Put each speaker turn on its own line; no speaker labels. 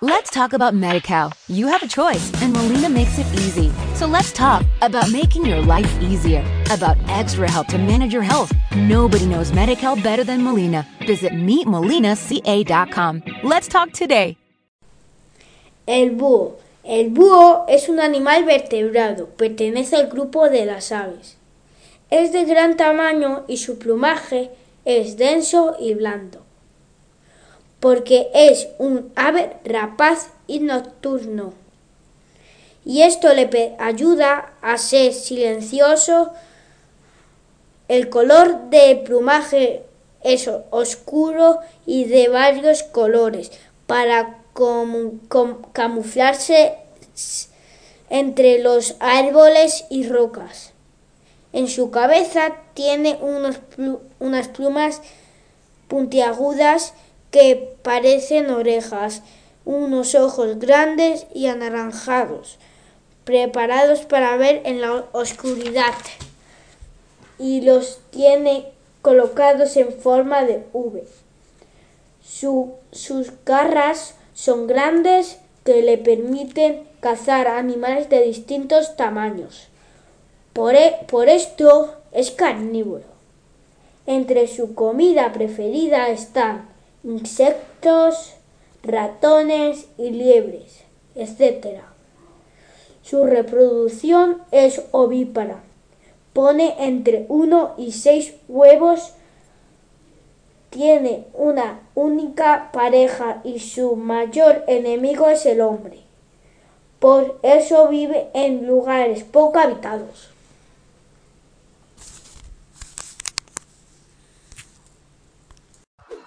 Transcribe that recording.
Let's talk about MediCal. You have a choice, and Molina makes it easy. So let's talk about making your life easier, about extra help to manage your health. Nobody knows MediCal better than Molina. Visit meetmolinaca.com. Let's talk today.
El búho. El búho es un animal vertebrado, pertenece al grupo de las aves. Es de gran tamaño y su plumaje es denso y blando porque es un ave rapaz y nocturno. Y esto le ayuda a ser silencioso. El color de plumaje es oscuro y de varios colores para camuflarse entre los árboles y rocas. En su cabeza tiene unas plumas puntiagudas que parecen orejas, unos ojos grandes y anaranjados, preparados para ver en la oscuridad, y los tiene colocados en forma de V. sus garras son grandes que le permiten cazar animales de distintos tamaños. Por, e, por esto es carnívoro. Entre su comida preferida están insectos, ratones y liebres, etc. Su reproducción es ovípara. Pone entre uno y seis huevos. Tiene una única pareja y su mayor enemigo es el hombre. Por eso vive en lugares poco habitados.